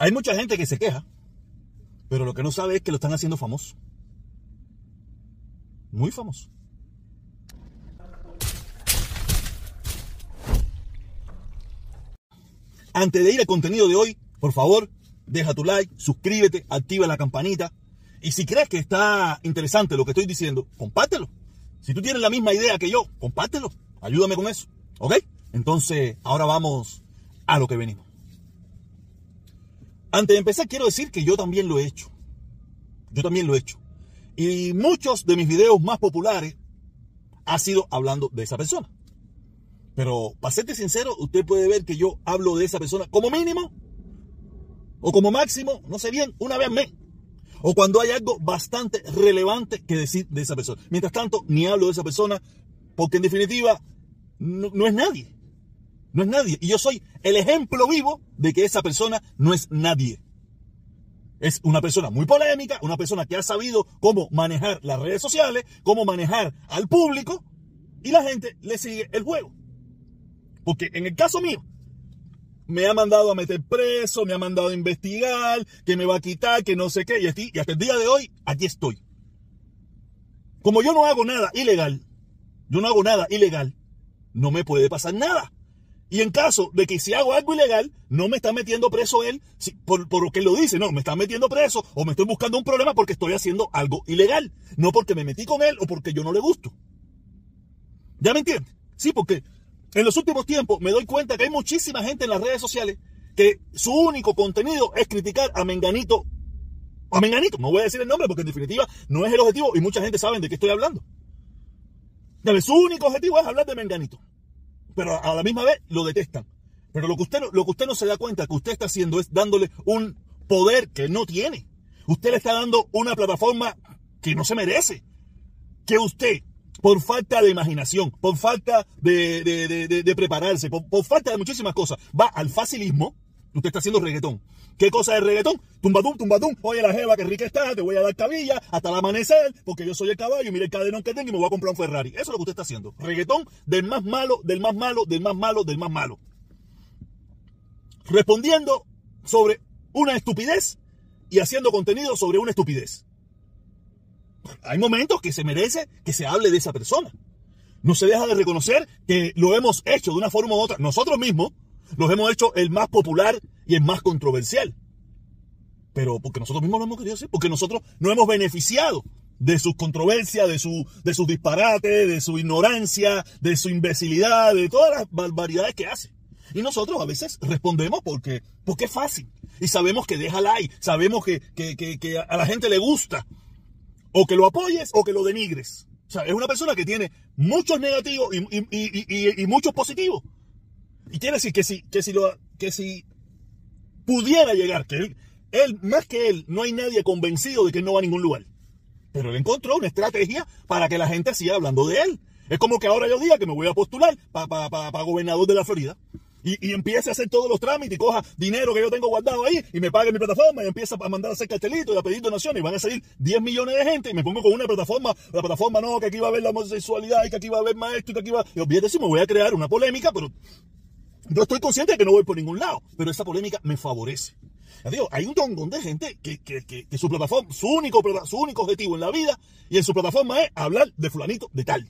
Hay mucha gente que se queja, pero lo que no sabe es que lo están haciendo famoso. Muy famoso. Antes de ir al contenido de hoy, por favor, deja tu like, suscríbete, activa la campanita. Y si crees que está interesante lo que estoy diciendo, compártelo. Si tú tienes la misma idea que yo, compártelo. Ayúdame con eso. ¿Ok? Entonces, ahora vamos a lo que venimos. Antes de empezar, quiero decir que yo también lo he hecho. Yo también lo he hecho. Y muchos de mis videos más populares ha sido hablando de esa persona. Pero para serte sincero, usted puede ver que yo hablo de esa persona como mínimo o como máximo, no sé bien, una vez al mes. O cuando hay algo bastante relevante que decir de esa persona. Mientras tanto, ni hablo de esa persona porque en definitiva no, no es nadie. No es nadie. Y yo soy el ejemplo vivo de que esa persona no es nadie. Es una persona muy polémica, una persona que ha sabido cómo manejar las redes sociales, cómo manejar al público, y la gente le sigue el juego. Porque en el caso mío, me ha mandado a meter preso, me ha mandado a investigar, que me va a quitar, que no sé qué, y, y hasta el día de hoy, aquí estoy. Como yo no hago nada ilegal, yo no hago nada ilegal, no me puede pasar nada. Y en caso de que si hago algo ilegal, no me está metiendo preso él por, por, lo que lo dice, no, me está metiendo preso o me estoy buscando un problema porque estoy haciendo algo ilegal, no porque me metí con él o porque yo no le gusto. ¿Ya me entiendes? Sí, porque en los últimos tiempos me doy cuenta que hay muchísima gente en las redes sociales que su único contenido es criticar a Menganito. A Menganito, no voy a decir el nombre porque en definitiva no es el objetivo y mucha gente sabe de qué estoy hablando. Su único objetivo es hablar de Menganito pero a la misma vez lo detestan. Pero lo que usted, lo que usted no se da cuenta que usted está haciendo es dándole un poder que no tiene. Usted le está dando una plataforma que no se merece. Que usted, por falta de imaginación, por falta de, prepararse, por, por, falta de muchísimas cosas, va al facilismo. Usted está haciendo reggaetón. ¿Qué cosa es reggaetón? Tumbadum, tumbadum. Oye, la jeva, que rica está, te voy a dar cabilla hasta el amanecer, porque yo soy el caballo, mira el cadenón que tengo y me voy a comprar un Ferrari. Eso es lo que usted está haciendo. Reggaetón del más malo, del más malo, del más malo, del más malo. Respondiendo sobre una estupidez y haciendo contenido sobre una estupidez. Hay momentos que se merece que se hable de esa persona. No se deja de reconocer que lo hemos hecho de una forma u otra. Nosotros mismos los hemos hecho el más popular y el más controversial. Pero porque nosotros mismos lo hemos querido hacer, porque nosotros no hemos beneficiado de sus controversias, de, su, de sus disparates, de su ignorancia, de su imbecilidad, de todas las barbaridades que hace. Y nosotros a veces respondemos porque, porque es fácil. Y sabemos que deja like, sabemos que, que, a la gente le gusta. O que lo apoyes o que lo denigres. O sea, es una persona que tiene muchos negativos y, y, y, muchos positivos. Y quiere decir que si, que si, que si pudiera llegar, que él, más que él, no hay nadie convencido de que él no va a ningún lugar. Pero él encontró una estrategia para que la gente siga hablando de él. Es como que ahora yo diga que me voy a postular para gobernador de la Florida. Y, empiece a hacer todos los trámites y coja dinero que yo tengo guardado ahí y me pague mi plataforma y empieza a mandar a hacer cartelitos y a pedir donaciones y van a salir 10 millones de gente y me pongo con una plataforma, la plataforma no, que aquí va a haber la homosexualidad y que aquí va a haber maestro y que aquí va... Y olvídate si me voy a crear una polémica, pero yo estoy consciente de que no voy por ningún lado, pero esa polémica me favorece. Digo, hay un tongón de gente que, que, su plataforma, su único, su único objetivo en la vida y en su plataforma es hablar de fulanito de tal.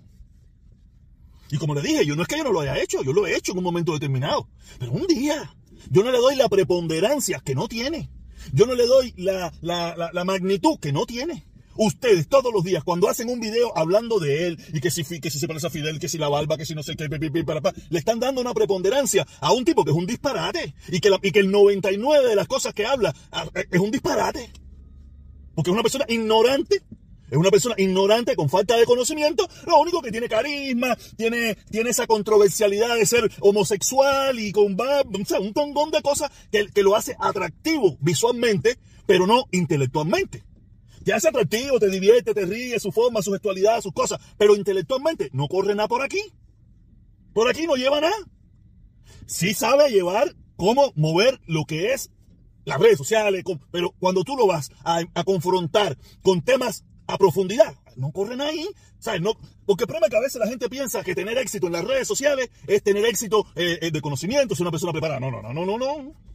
Y como le dije, yo no es que yo no lo haya hecho, yo lo he hecho en un momento determinado. Pero un día, yo no le doy la preponderancia que no tiene. Yo no le doy la, la, la magnitud que no tiene. Ustedes todos los días, cuando hacen un video hablando de él y que si, que si se parece a Fidel, que si la barba, que si no sé qué, le están dando una preponderancia a un tipo que es un disparate y que, y que el 99 de las cosas que habla ah, eh, es un disparate. Porque es una persona ignorante es una persona ignorante con falta de conocimiento, lo único que tiene carisma, tiene, tiene esa controversialidad de ser homosexual y con o sea, un tongón de cosas que, que lo hace atractivo visualmente, pero no intelectualmente. Te hace atractivo, te divierte, te ríe, su forma, su gestualidad, sus cosas. Pero intelectualmente no corre nada por aquí. Por aquí no lleva nada. Sí sabe llevar cómo mover lo que es las redes sociales, pero cuando tú lo vas a, confrontar con temas a profundidad, no corren ahí. ¿sabes? No, porque el problema es que a veces la gente piensa que tener éxito en las redes sociales es tener éxito eh, eh, de conocimiento, ser una persona preparada. No, no, no, no, no, no.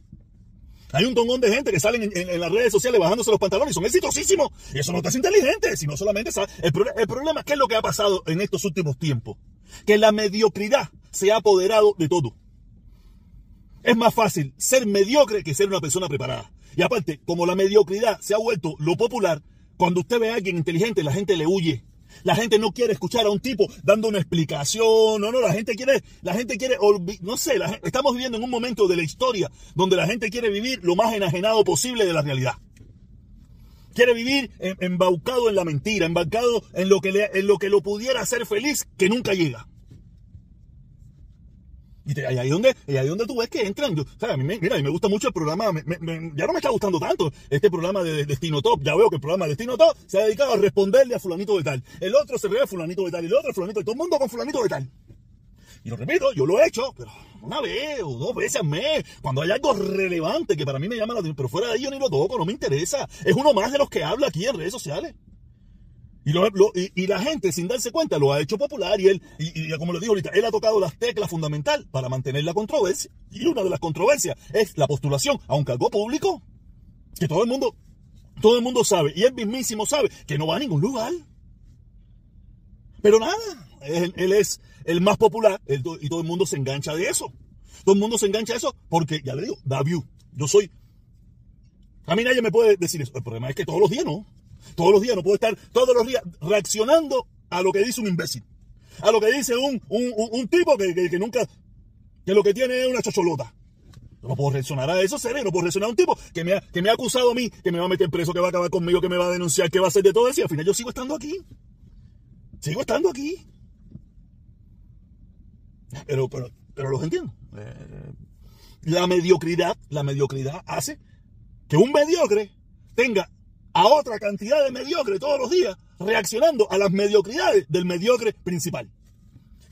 Hay un tongón de gente que salen en, las redes sociales bajándose los pantalones y son exitosísimos. Y eso no te hace inteligente, sino solamente. El, el problema, ¿qué es lo que ha pasado en estos últimos tiempos? Que la mediocridad se ha apoderado de todo. Es más fácil ser mediocre que ser una persona preparada. Y aparte, como la mediocridad se ha vuelto lo popular, cuando usted ve a alguien inteligente, la gente le huye. La gente no quiere escuchar a un tipo dando una explicación. No, no, la gente quiere, la gente quiere, no sé, estamos viviendo en un momento de la historia donde la gente quiere vivir lo más enajenado posible de la realidad. Quiere vivir embaucado en la mentira, embaucado en lo que, en lo, que lo pudiera hacer feliz, que nunca llega. Y ahí donde, ahí donde tú ves que entran. a mí me, mira, a mí me gusta mucho el programa, ya no me está gustando tanto este programa de, Destino Top. Ya veo que el programa de Destino Top se ha dedicado a responderle a fulanito de tal. El otro se ve a fulanito de tal y el otro a fulanito de todo el mundo con fulanito de tal. Y lo repito, yo lo he hecho, pero una vez o dos veces al mes, cuando hay algo relevante que para mí me llama la atención, pero fuera de ello ni lo toco, no me interesa. Es uno más de los que habla aquí en redes sociales. Y, la gente, sin darse cuenta, lo ha hecho popular y él, y, como lo digo ahorita, él ha tocado las teclas fundamental para mantener la controversia. Y una de las controversias es la postulación a un cargo público que todo el mundo, todo el mundo sabe, y él mismísimo sabe que no va a ningún lugar. Pero nada, él, es el más popular y todo el mundo se engancha de eso. Todo el mundo se engancha de eso porque, ya le digo, da view. Yo soy... A mí nadie me puede decir eso. El problema es que todos los días no. Todos los días, no puedo estar todos los días reaccionando a lo que dice un imbécil. A lo que dice un, un, tipo que, nunca, que lo que tiene es una chocholota. no puedo reaccionar a eso, seré, no puedo reaccionar a un tipo que me, ha, que me ha acusado a mí, que me va a meter preso, que va a acabar conmigo, que me va a denunciar, que va a hacer de todo eso y al final yo sigo estando aquí. Sigo estando aquí. Pero, pero, pero los entiendo. Eh, la mediocridad, la mediocridad hace que un mediocre tenga a otra cantidad de mediocres todos los días, reaccionando a las mediocridades del mediocre principal.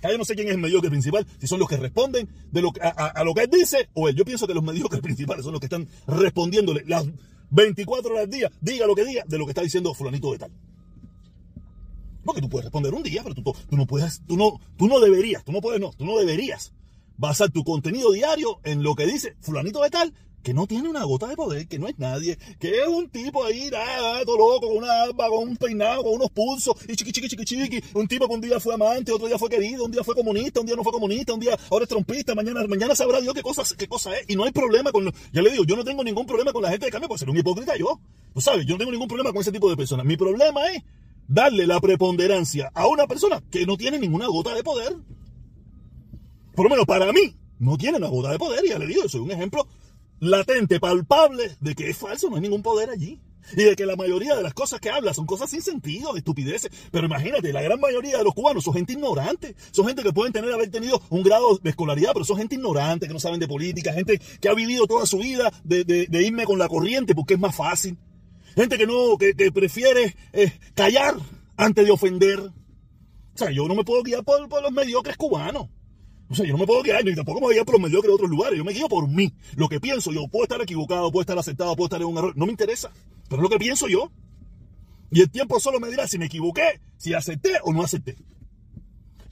Ya yo no sé quién es el mediocre principal, si son los que responden de lo, a, a, lo que él dice o él. Yo pienso que los mediocres principales son los que están respondiéndole las 24 horas al día, diga lo que diga, de lo que está diciendo fulanito de tal. Porque tú puedes responder un día, pero tú, tú, no puedes, tú no, tú no deberías, tú no puedes, no, tú no deberías basar tu contenido diario en lo que dice fulanito de tal que no tiene una gota de poder, que no es nadie, que es un tipo ahí, nada, todo loco, con una alba, con un peinado, con unos pulsos, y chiqui, chiqui, chiqui, chiqui, un tipo que un día fue amante, otro día fue querido, un día fue comunista, un día no fue comunista, un día ahora es trompista, mañana, mañana sabrá Dios qué cosa, qué cosa es, y no hay problema con, ya le digo, yo no tengo ningún problema con la gente de cambio por ser un hipócrita yo, tú sabes, yo no tengo ningún problema con ese tipo de personas, mi problema es darle la preponderancia a una persona que no tiene ninguna gota de poder, por lo menos para mí, no tiene una gota de poder, ya le digo, soy un ejemplo latente, palpable, de que es falso, no hay ningún poder allí. Y de que la mayoría de las cosas que habla son cosas sin sentido, estupideces. Pero imagínate, la gran mayoría de los cubanos son gente ignorante. Son gente que pueden tener, haber tenido un grado de escolaridad, pero son gente ignorante, que no saben de política, gente que ha vivido toda su vida de, irme con la corriente porque es más fácil. Gente que no, que, prefiere eh, callar antes de ofender. O sea, yo no me puedo guiar por los mediocres cubanos. O sea, yo no me puedo guiar, ni tampoco me voy a los mediocres de otros lugares. Yo me guío por mí. Lo que pienso yo, puedo estar equivocado, puedo estar aceptado, puedo estar en un error. No me interesa. Pero es lo que pienso yo. Y el tiempo solo me dirá si me equivoqué, si acepté o no acepté.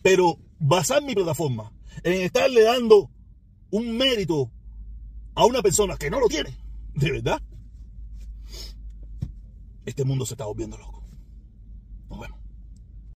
Pero basar mi plataforma en estarle dando un mérito a una persona que no lo tiene, de verdad, este mundo se está volviendo loco.